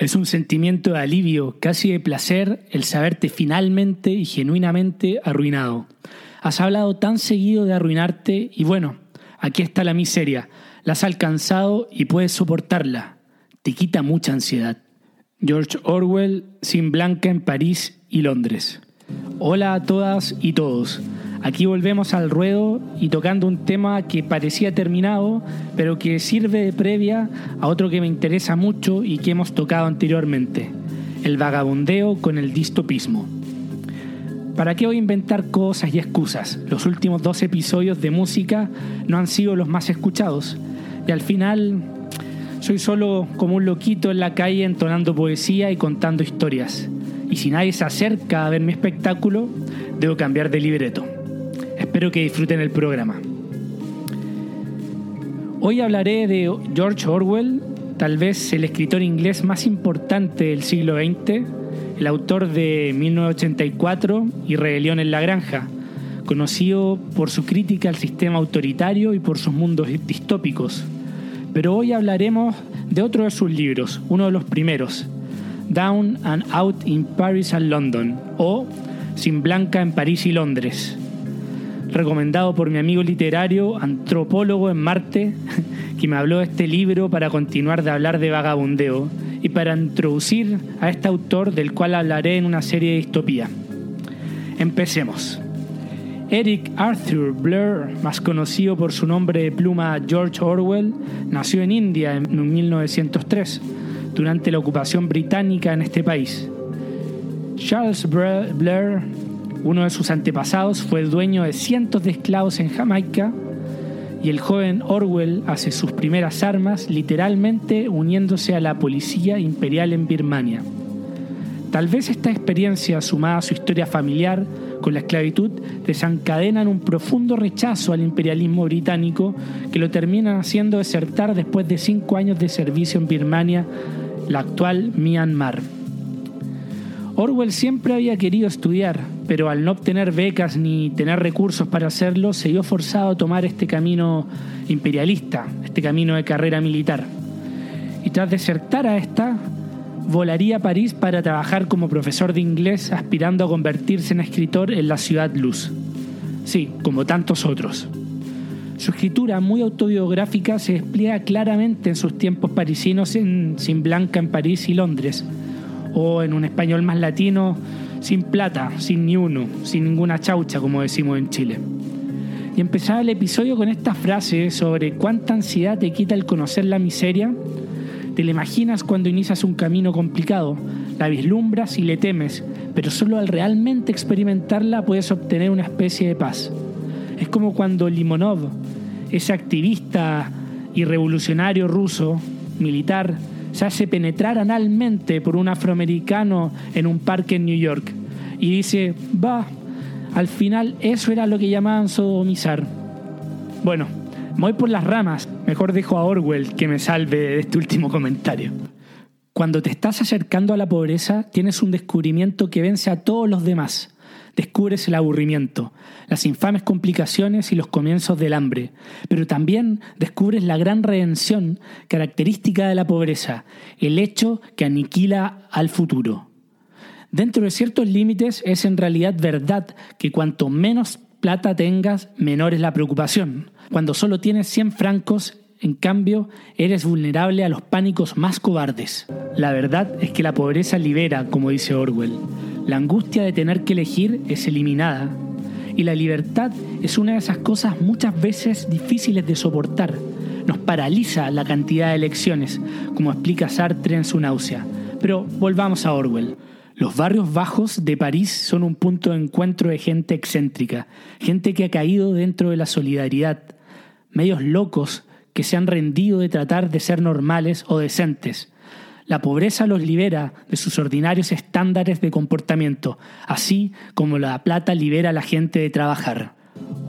Es un sentimiento de alivio, casi de placer, el saberte finalmente y genuinamente arruinado. Has hablado tan seguido de arruinarte y bueno, aquí está la miseria. La has alcanzado y puedes soportarla. Te quita mucha ansiedad. George Orwell, Sin Blanca en París y Londres. Hola a todas y todos. Aquí volvemos al ruedo y tocando un tema que parecía terminado, pero que sirve de previa a otro que me interesa mucho y que hemos tocado anteriormente, el vagabundeo con el distopismo. ¿Para qué voy a inventar cosas y excusas? Los últimos dos episodios de música no han sido los más escuchados y al final soy solo como un loquito en la calle entonando poesía y contando historias. Y si nadie se acerca a ver mi espectáculo, debo cambiar de libreto. Espero que disfruten el programa. Hoy hablaré de George Orwell, tal vez el escritor inglés más importante del siglo XX, el autor de 1984 y Rebelión en la Granja, conocido por su crítica al sistema autoritario y por sus mundos distópicos. Pero hoy hablaremos de otro de sus libros, uno de los primeros, Down and Out in Paris and London, o Sin Blanca en París y Londres, recomendado por mi amigo literario, antropólogo en Marte, que me habló de este libro para continuar de hablar de vagabundeo y para introducir a este autor del cual hablaré en una serie de distopía. Empecemos. Eric Arthur Blair, más conocido por su nombre de pluma George Orwell, nació en India en 1903, durante la ocupación británica en este país. Charles Blair uno de sus antepasados fue el dueño de cientos de esclavos en Jamaica y el joven Orwell hace sus primeras armas literalmente uniéndose a la policía imperial en Birmania. Tal vez esta experiencia, sumada a su historia familiar con la esclavitud, desencadenan un profundo rechazo al imperialismo británico que lo termina haciendo desertar después de cinco años de servicio en Birmania, la actual Myanmar. Orwell siempre había querido estudiar, pero al no obtener becas ni tener recursos para hacerlo, se vio forzado a tomar este camino imperialista, este camino de carrera militar. Y tras desertar a esta, volaría a París para trabajar como profesor de inglés, aspirando a convertirse en escritor en la ciudad luz. Sí, como tantos otros. Su escritura muy autobiográfica se despliega claramente en sus tiempos parisinos en Sin Blanca en París y Londres o en un español más latino, sin plata, sin ni uno, sin ninguna chaucha, como decimos en Chile. Y empezaba el episodio con esta frase sobre cuánta ansiedad te quita el conocer la miseria. Te la imaginas cuando inicias un camino complicado, la vislumbras y le temes, pero solo al realmente experimentarla puedes obtener una especie de paz. Es como cuando Limonov, ese activista y revolucionario ruso, militar, se hace penetrar analmente por un afroamericano en un parque en New York. Y dice, va, al final eso era lo que llamaban sodomizar. Bueno, voy por las ramas. Mejor dejo a Orwell que me salve de este último comentario. Cuando te estás acercando a la pobreza, tienes un descubrimiento que vence a todos los demás descubres el aburrimiento, las infames complicaciones y los comienzos del hambre, pero también descubres la gran redención característica de la pobreza, el hecho que aniquila al futuro. Dentro de ciertos límites es en realidad verdad que cuanto menos plata tengas, menor es la preocupación. Cuando solo tienes 100 francos, en cambio, eres vulnerable a los pánicos más cobardes. La verdad es que la pobreza libera, como dice Orwell. La angustia de tener que elegir es eliminada. Y la libertad es una de esas cosas muchas veces difíciles de soportar. Nos paraliza la cantidad de elecciones, como explica Sartre en su náusea. Pero volvamos a Orwell. Los barrios bajos de París son un punto de encuentro de gente excéntrica, gente que ha caído dentro de la solidaridad, medios locos que se han rendido de tratar de ser normales o decentes. La pobreza los libera de sus ordinarios estándares de comportamiento, así como la plata libera a la gente de trabajar.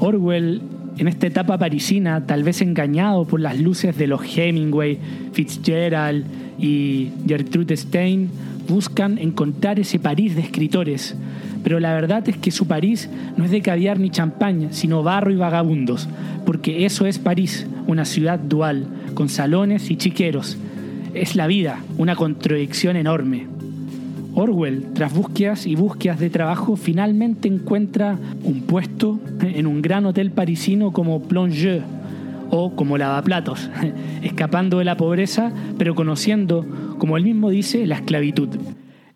Orwell, en esta etapa parisina, tal vez engañado por las luces de los Hemingway, Fitzgerald y Gertrude Stein, buscan encontrar ese París de escritores, pero la verdad es que su París no es de caviar ni champaña, sino barro y vagabundos, porque eso es París, una ciudad dual, con salones y chiqueros. Es la vida, una contradicción enorme. Orwell, tras búsquedas y búsquedas de trabajo, finalmente encuentra un puesto en un gran hotel parisino como Plongeux o como lavaplatos, escapando de la pobreza, pero conociendo, como él mismo dice, la esclavitud.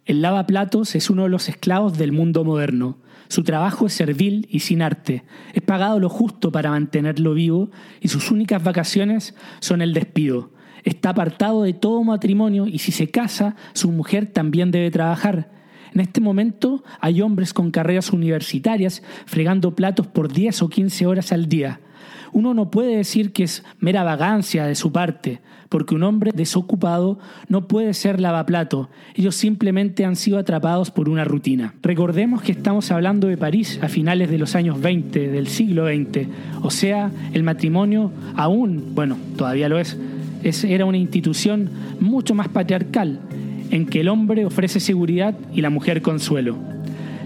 El lavaplatos es uno de los esclavos del mundo moderno. Su trabajo es servil y sin arte. Es pagado lo justo para mantenerlo vivo y sus únicas vacaciones son el despido. Está apartado de todo matrimonio y si se casa, su mujer también debe trabajar. En este momento hay hombres con carreras universitarias fregando platos por 10 o 15 horas al día uno no puede decir que es mera vagancia de su parte, porque un hombre desocupado no puede ser lavaplato, ellos simplemente han sido atrapados por una rutina. Recordemos que estamos hablando de París a finales de los años 20, del siglo XX, o sea, el matrimonio aún, bueno, todavía lo es, era una institución mucho más patriarcal, en que el hombre ofrece seguridad y la mujer consuelo.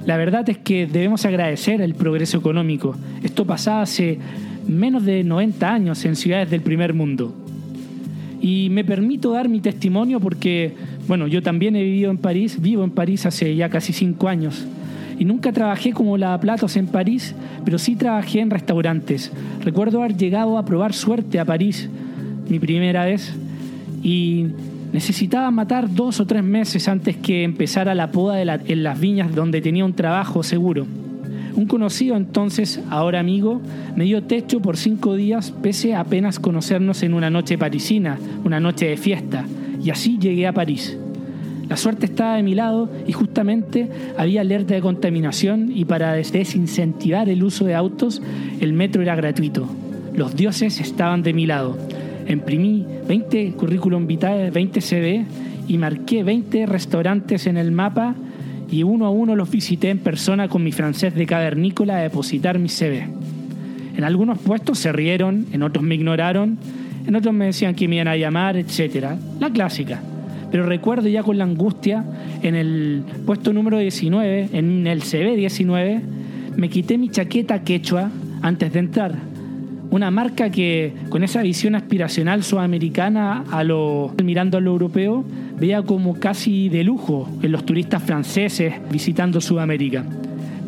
La verdad es que debemos agradecer el progreso económico. Esto pasaba hace menos de 90 años en ciudades del primer mundo. Y me permito dar mi testimonio porque, bueno, yo también he vivido en París, vivo en París hace ya casi cinco años. Y nunca trabajé como lavaplatos en París, pero sí trabajé en restaurantes. Recuerdo haber llegado a probar suerte a París, mi primera vez, y necesitaba matar dos o tres meses antes que empezara la poda en las viñas donde tenía un trabajo seguro. Un conocido entonces, ahora amigo, me dio techo por cinco días pese a apenas conocernos en una noche parisina, una noche de fiesta, y así llegué a París. La suerte estaba de mi lado y justamente había alerta de contaminación y para desincentivar el uso de autos, el metro era gratuito. Los dioses estaban de mi lado. Imprimí 20 currículum vitae, 20 CV y marqué 20 restaurantes en el mapa y uno a uno los visité en persona con mi francés de cavernícola a depositar mi CV. En algunos puestos se rieron, en otros me ignoraron, en otros me decían que me iban a llamar, etc. La clásica. Pero recuerdo ya con la angustia, en el puesto número 19, en el CV 19, me quité mi chaqueta quechua antes de entrar. Una marca que, con esa visión aspiracional sudamericana a lo, mirando a lo europeo, veía como casi de lujo en los turistas franceses visitando Sudamérica.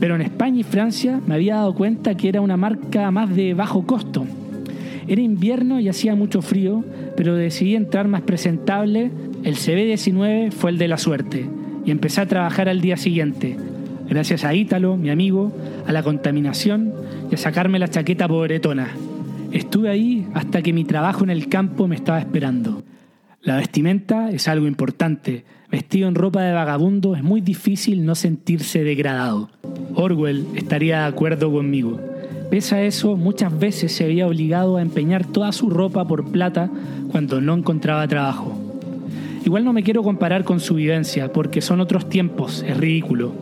Pero en España y Francia me había dado cuenta que era una marca más de bajo costo. Era invierno y hacía mucho frío, pero decidí entrar más presentable. El CB19 fue el de la suerte y empecé a trabajar al día siguiente, gracias a Ítalo, mi amigo, a la contaminación y a sacarme la chaqueta pobretona. Estuve ahí hasta que mi trabajo en el campo me estaba esperando. La vestimenta es algo importante. Vestido en ropa de vagabundo es muy difícil no sentirse degradado. Orwell estaría de acuerdo conmigo. Pese a eso, muchas veces se había obligado a empeñar toda su ropa por plata cuando no encontraba trabajo. Igual no me quiero comparar con su vivencia, porque son otros tiempos, es ridículo.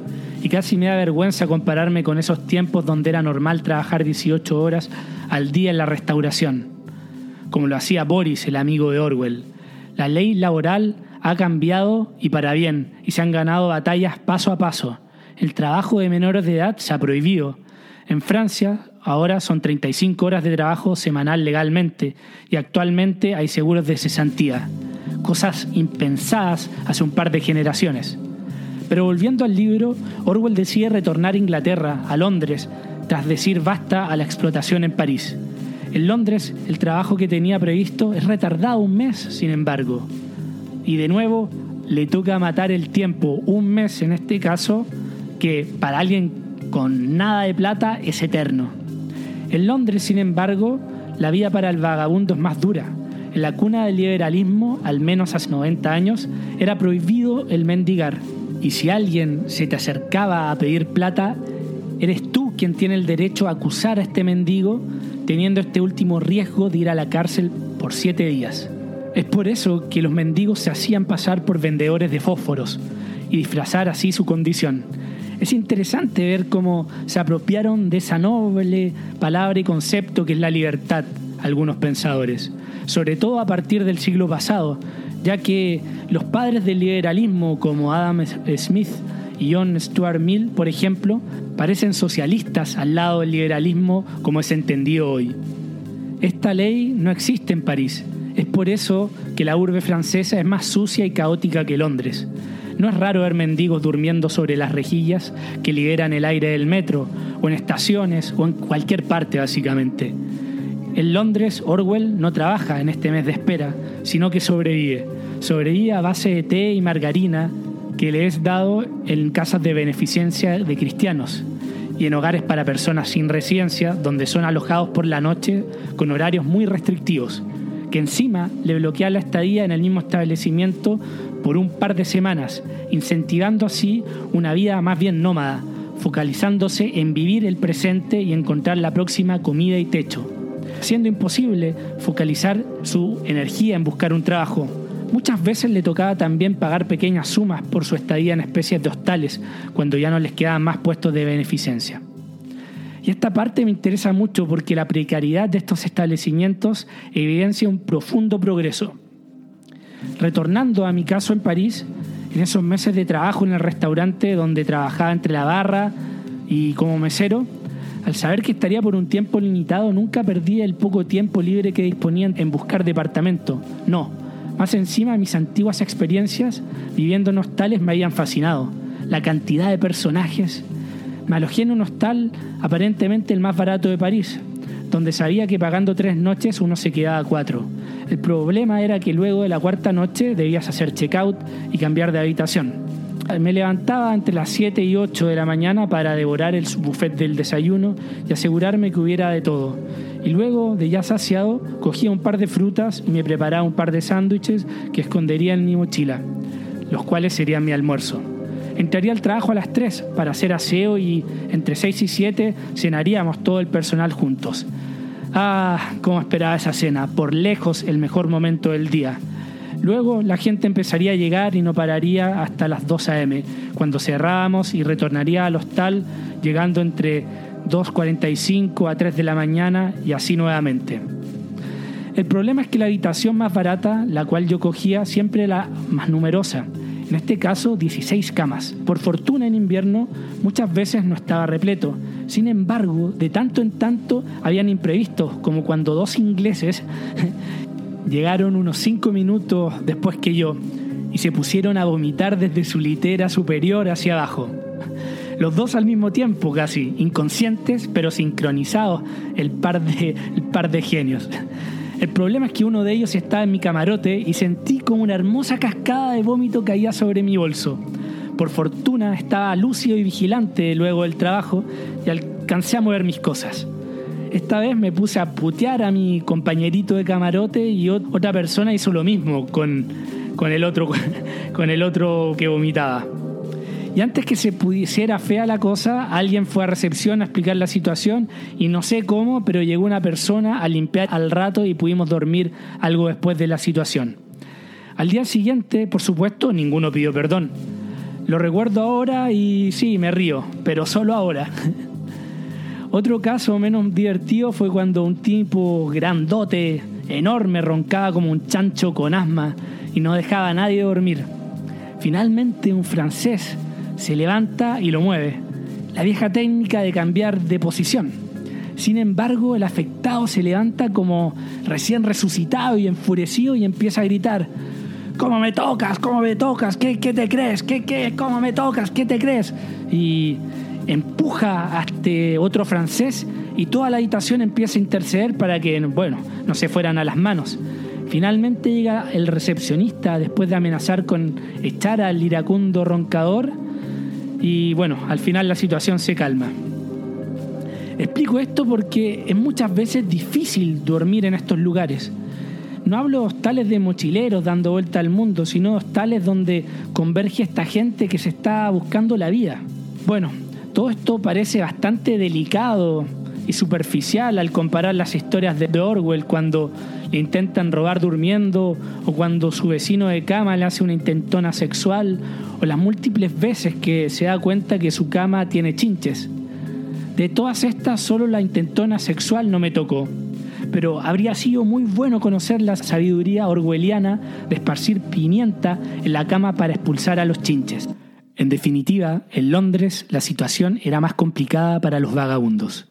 Y casi me da vergüenza compararme con esos tiempos donde era normal trabajar 18 horas al día en la restauración, como lo hacía Boris, el amigo de Orwell la ley laboral ha cambiado y para bien, y se han ganado batallas paso a paso. El trabajo de menores de edad se ha prohibido. En Francia ahora son 35 horas de trabajo semanal legalmente y actualmente hay seguros de cesantía, cosas impensadas hace un par de generaciones. Pero volviendo al libro, Orwell decide retornar a Inglaterra, a Londres, tras decir basta a la explotación en París. En Londres, el trabajo que tenía previsto es retardado un mes, sin embargo. Y de nuevo, le toca matar el tiempo, un mes en este caso, que para alguien con nada de plata es eterno. En Londres, sin embargo, la vida para el vagabundo es más dura. En la cuna del liberalismo, al menos hace 90 años, era prohibido el mendigar. Y si alguien se te acercaba a pedir plata, eres tú quien tiene el derecho a acusar a este mendigo teniendo este último riesgo de ir a la cárcel por siete días. Es por eso que los mendigos se hacían pasar por vendedores de fósforos y disfrazar así su condición. Es interesante ver cómo se apropiaron de esa noble palabra y concepto que es la libertad algunos pensadores, sobre todo a partir del siglo pasado, ya que los padres del liberalismo como Adam Smith y John Stuart Mill, por ejemplo, parecen socialistas al lado del liberalismo como es entendido hoy. Esta ley no existe en París. Es por eso que la urbe francesa es más sucia y caótica que Londres. No es raro ver mendigos durmiendo sobre las rejillas que liberan el aire del metro, o en estaciones, o en cualquier parte básicamente. En Londres, Orwell no trabaja en este mes de espera, sino que sobrevive. Sobrevive a base de té y margarina que le es dado en casas de beneficencia de cristianos y en hogares para personas sin residencia, donde son alojados por la noche con horarios muy restrictivos, que encima le bloquea la estadía en el mismo establecimiento por un par de semanas, incentivando así una vida más bien nómada, focalizándose en vivir el presente y encontrar la próxima comida y techo, siendo imposible focalizar su energía en buscar un trabajo, Muchas veces le tocaba también pagar pequeñas sumas por su estadía en especies de hostales, cuando ya no les quedaban más puestos de beneficencia. Y esta parte me interesa mucho porque la precariedad de estos establecimientos evidencia un profundo progreso. Retornando a mi caso en París, en esos meses de trabajo en el restaurante donde trabajaba entre la barra y como mesero, al saber que estaría por un tiempo limitado, nunca perdí el poco tiempo libre que disponía en buscar departamento. No, más encima, mis antiguas experiencias viviendo en hostales me habían fascinado. La cantidad de personajes. Me alojé en un hostal aparentemente el más barato de París, donde sabía que pagando tres noches uno se quedaba cuatro. El problema era que luego de la cuarta noche debías hacer check-out y cambiar de habitación. Me levantaba entre las 7 y 8 de la mañana para devorar el buffet del desayuno y asegurarme que hubiera de todo y luego, de ya saciado, cogía un par de frutas y me preparaba un par de sándwiches que escondería en mi mochila, los cuales serían mi almuerzo. Entraría al trabajo a las 3 para hacer aseo y entre 6 y 7 cenaríamos todo el personal juntos. Ah, cómo esperaba esa cena, por lejos el mejor momento del día. Luego la gente empezaría a llegar y no pararía hasta las 2 a.m., cuando cerrábamos y retornaría al hostal, llegando entre 2.45 a 3 de la mañana y así nuevamente. El problema es que la habitación más barata, la cual yo cogía, siempre era más numerosa. En este caso, 16 camas. Por fortuna en invierno muchas veces no estaba repleto. Sin embargo, de tanto en tanto habían imprevistos, como cuando dos ingleses llegaron unos 5 minutos después que yo y se pusieron a vomitar desde su litera superior hacia abajo. Los dos al mismo tiempo, casi, inconscientes, pero sincronizados, el par de, el par de genios. El problema es que uno de ellos estaba en mi camarote y sentí como una hermosa cascada de vómito caía sobre mi bolso. Por fortuna estaba lúcido y vigilante luego del trabajo y alcancé a mover mis cosas. Esta vez me puse a putear a mi compañerito de camarote y otra persona hizo lo mismo con, con, el, otro, con el otro que vomitaba. Y antes que se pudiera fea la cosa, alguien fue a recepción a explicar la situación y no sé cómo, pero llegó una persona a limpiar al rato y pudimos dormir algo después de la situación. Al día siguiente, por supuesto, ninguno pidió perdón. Lo recuerdo ahora y sí, me río, pero solo ahora. Otro caso menos divertido fue cuando un tipo grandote, enorme, roncaba como un chancho con asma y no dejaba a nadie dormir. Finalmente un francés se levanta y lo mueve. La vieja técnica de cambiar de posición. Sin embargo, el afectado se levanta como recién resucitado y enfurecido y empieza a gritar, ¿Cómo me tocas? ¿Cómo me tocas? ¿Qué, qué te crees? ¿Qué, qué? ¿Cómo me tocas? ¿Qué te crees? Y empuja a este otro francés y toda la habitación empieza a interceder para que, bueno, no se fueran a las manos. Finalmente llega el recepcionista después de amenazar con echar al iracundo roncador y bueno, al final la situación se calma. Explico esto porque es muchas veces difícil dormir en estos lugares. No hablo de hostales de mochileros dando vuelta al mundo, sino hostales donde converge esta gente que se está buscando la vida. Bueno, todo esto parece bastante delicado y superficial al comparar las historias de Orwell cuando le intentan robar durmiendo o cuando su vecino de cama le hace una intentona sexual o las múltiples veces que se da cuenta que su cama tiene chinches. De todas estas, solo la intentona sexual no me tocó. Pero habría sido muy bueno conocer la sabiduría orwelliana de esparcir pimienta en la cama para expulsar a los chinches. En definitiva, en Londres la situación era más complicada para los vagabundos.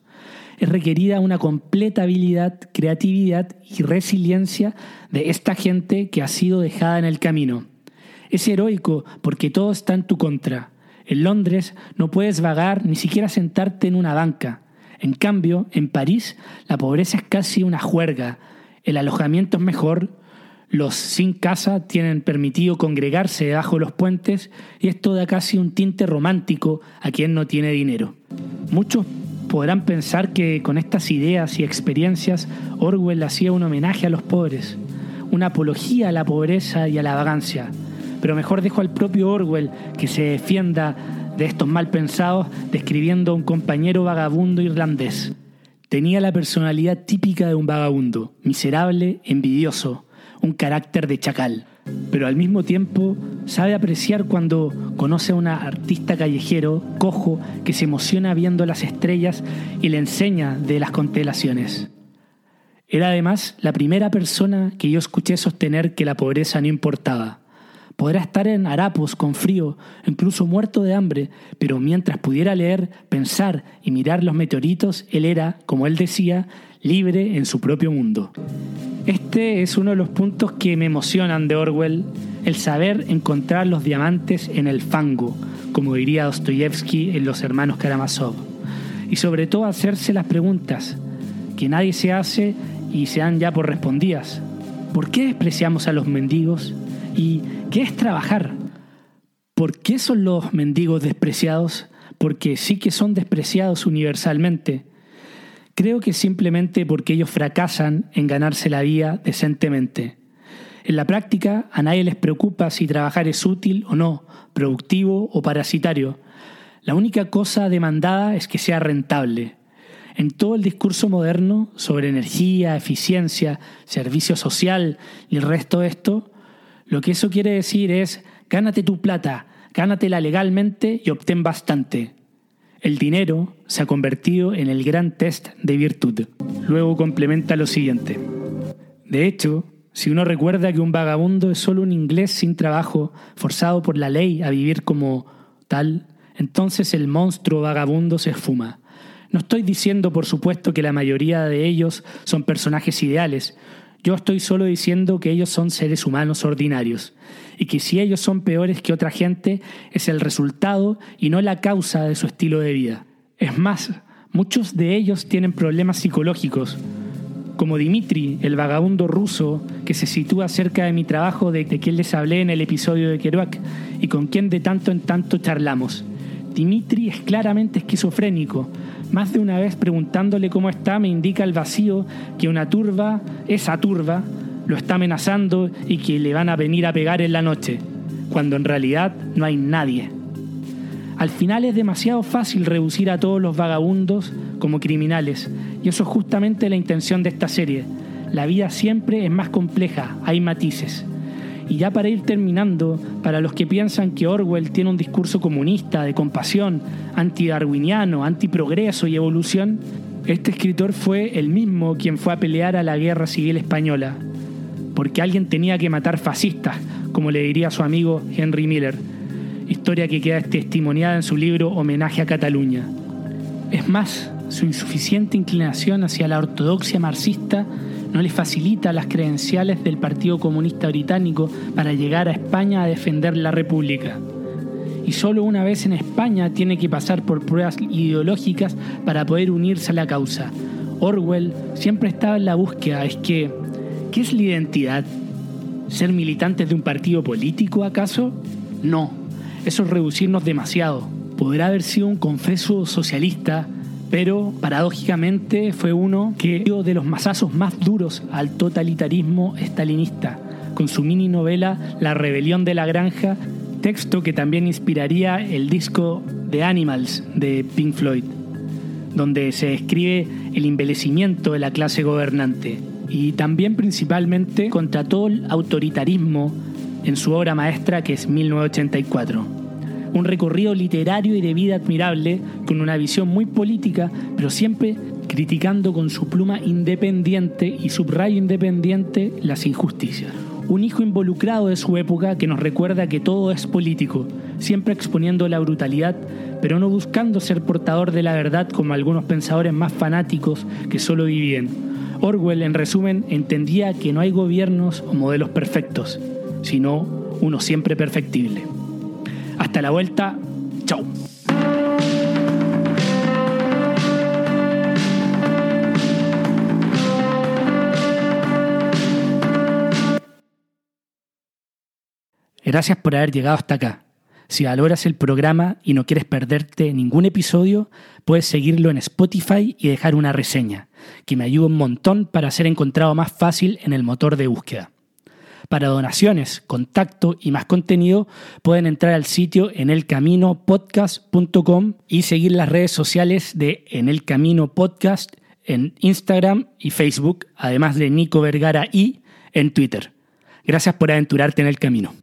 es requerida una completa habilidad, creatividad y resiliencia de esta gente que ha sido dejada en el camino. Es heroico porque todo está en tu contra. En Londres no puedes vagar ni siquiera sentarte en una banca. En cambio, en París la pobreza es casi una juerga. El alojamiento es mejor, los sin casa tienen permitido congregarse debajo de los puentes y esto da casi un tinte romántico a quien no tiene dinero. Muchos podrán pensar que con estas ideas y experiencias Orwell hacía un homenaje a los pobres, una apología a la pobreza y a la vagancia. Pero mejor dejo al propio Orwell que se defienda de estos mal pensados describiendo a un compañero vagabundo irlandés. Tenía la personalidad típica de un vagabundo, miserable, envidioso, un carácter de chacal, pero al mismo tiempo sabe apreciar cuando conoce a un artista callejero, cojo, que se emociona viendo las estrellas y le enseña de las constelaciones. Era además la primera persona que yo escuché sostener que la pobreza no importaba. Podrá estar en harapos, con frío, incluso muerto de hambre, pero mientras pudiera leer, pensar y mirar los meteoritos, él era, como él decía, libre en su propio mundo. Este es uno de los puntos que me emocionan de Orwell, el saber encontrar los diamantes en el fango, como diría Dostoyevsky en Los Hermanos Karamazov. Y sobre todo hacerse las preguntas que nadie se hace y se dan ya por respondidas. ¿Por qué despreciamos a los mendigos? ¿Y qué es trabajar? ¿Por qué son los mendigos despreciados? Porque sí que son despreciados universalmente. Creo que simplemente porque ellos fracasan en ganarse la vida decentemente. En la práctica, a nadie les preocupa si trabajar es útil o no, productivo o parasitario. La única cosa demandada es que sea rentable. En todo el discurso moderno sobre energía, eficiencia, servicio social y el resto de esto, lo que eso quiere decir es, gánate tu plata, gánatela legalmente y obtén bastante. El dinero se ha convertido en el gran test de virtud. Luego complementa lo siguiente. De hecho, si uno recuerda que un vagabundo es solo un inglés sin trabajo, forzado por la ley a vivir como tal, entonces el monstruo vagabundo se esfuma. No estoy diciendo, por supuesto, que la mayoría de ellos son personajes ideales, yo estoy solo diciendo que ellos son seres humanos ordinarios y que si ellos son peores que otra gente es el resultado y no la causa de su estilo de vida. Es más, muchos de ellos tienen problemas psicológicos, como Dimitri, el vagabundo ruso que se sitúa cerca de mi trabajo de, quien les hablé en el episodio de Kerouac y con quien de tanto en tanto charlamos. Dimitri es claramente esquizofrénico, más de una vez preguntándole cómo está, me indica el vacío que una turba, esa turba, lo está amenazando y que le van a venir a pegar en la noche, cuando en realidad no hay nadie. Al final es demasiado fácil reducir a todos los vagabundos como criminales, y eso es justamente la intención de esta serie. La vida siempre es más compleja, hay matices. Y ya para ir terminando, para los que piensan que Orwell tiene un discurso comunista, de compasión, antidarwiniano, antiprogreso y evolución, este escritor fue el mismo quien fue a pelear a la guerra civil española, porque alguien tenía que matar fascistas, como le diría su amigo Henry Miller, historia que queda testimoniada en su libro Homenaje a Cataluña. Es más, su insuficiente inclinación hacia la ortodoxia marxista no le facilita las credenciales del Partido Comunista Británico para llegar a España a defender la República. Y solo una vez en España tiene que pasar por pruebas ideológicas para poder unirse a la causa. Orwell siempre estaba en la búsqueda, es que, ¿qué es la identidad? ¿Ser militantes de un partido político acaso? No, eso es reducirnos demasiado. Podrá haber sido un confeso socialista, pero paradójicamente fue uno que dio de los masazos más duros al totalitarismo estalinista, con su mini novela La rebelión de la granja, texto que también inspiraría el disco The Animals de Pink Floyd, donde se describe el embelecimiento de la clase gobernante y también principalmente contra todo el autoritarismo en su obra maestra que es 1984 un recorrido literario y de vida admirable, con una visión muy política, pero siempre criticando con su pluma independiente y subrayo independiente las injusticias. Un hijo involucrado de su época que nos recuerda que todo es político, siempre exponiendo la brutalidad, pero no buscando ser portador de la verdad como algunos pensadores más fanáticos que solo dividen. Orwell, en resumen, entendía que no hay gobiernos o modelos perfectos, sino uno siempre perfectible. Hasta la vuelta, chao. Gracias por haber llegado hasta acá. Si valoras el programa y no quieres perderte ningún episodio, puedes seguirlo en Spotify y dejar una reseña, que me ayuda un montón para ser encontrado más fácil en el motor de búsqueda. Para donaciones, contacto y más contenido, pueden entrar al sitio enelcaminopodcast.com y seguir las redes sociales de En el Camino Podcast en Instagram y Facebook, además de Nico Vergara y en Twitter. Gracias por aventurarte en el camino.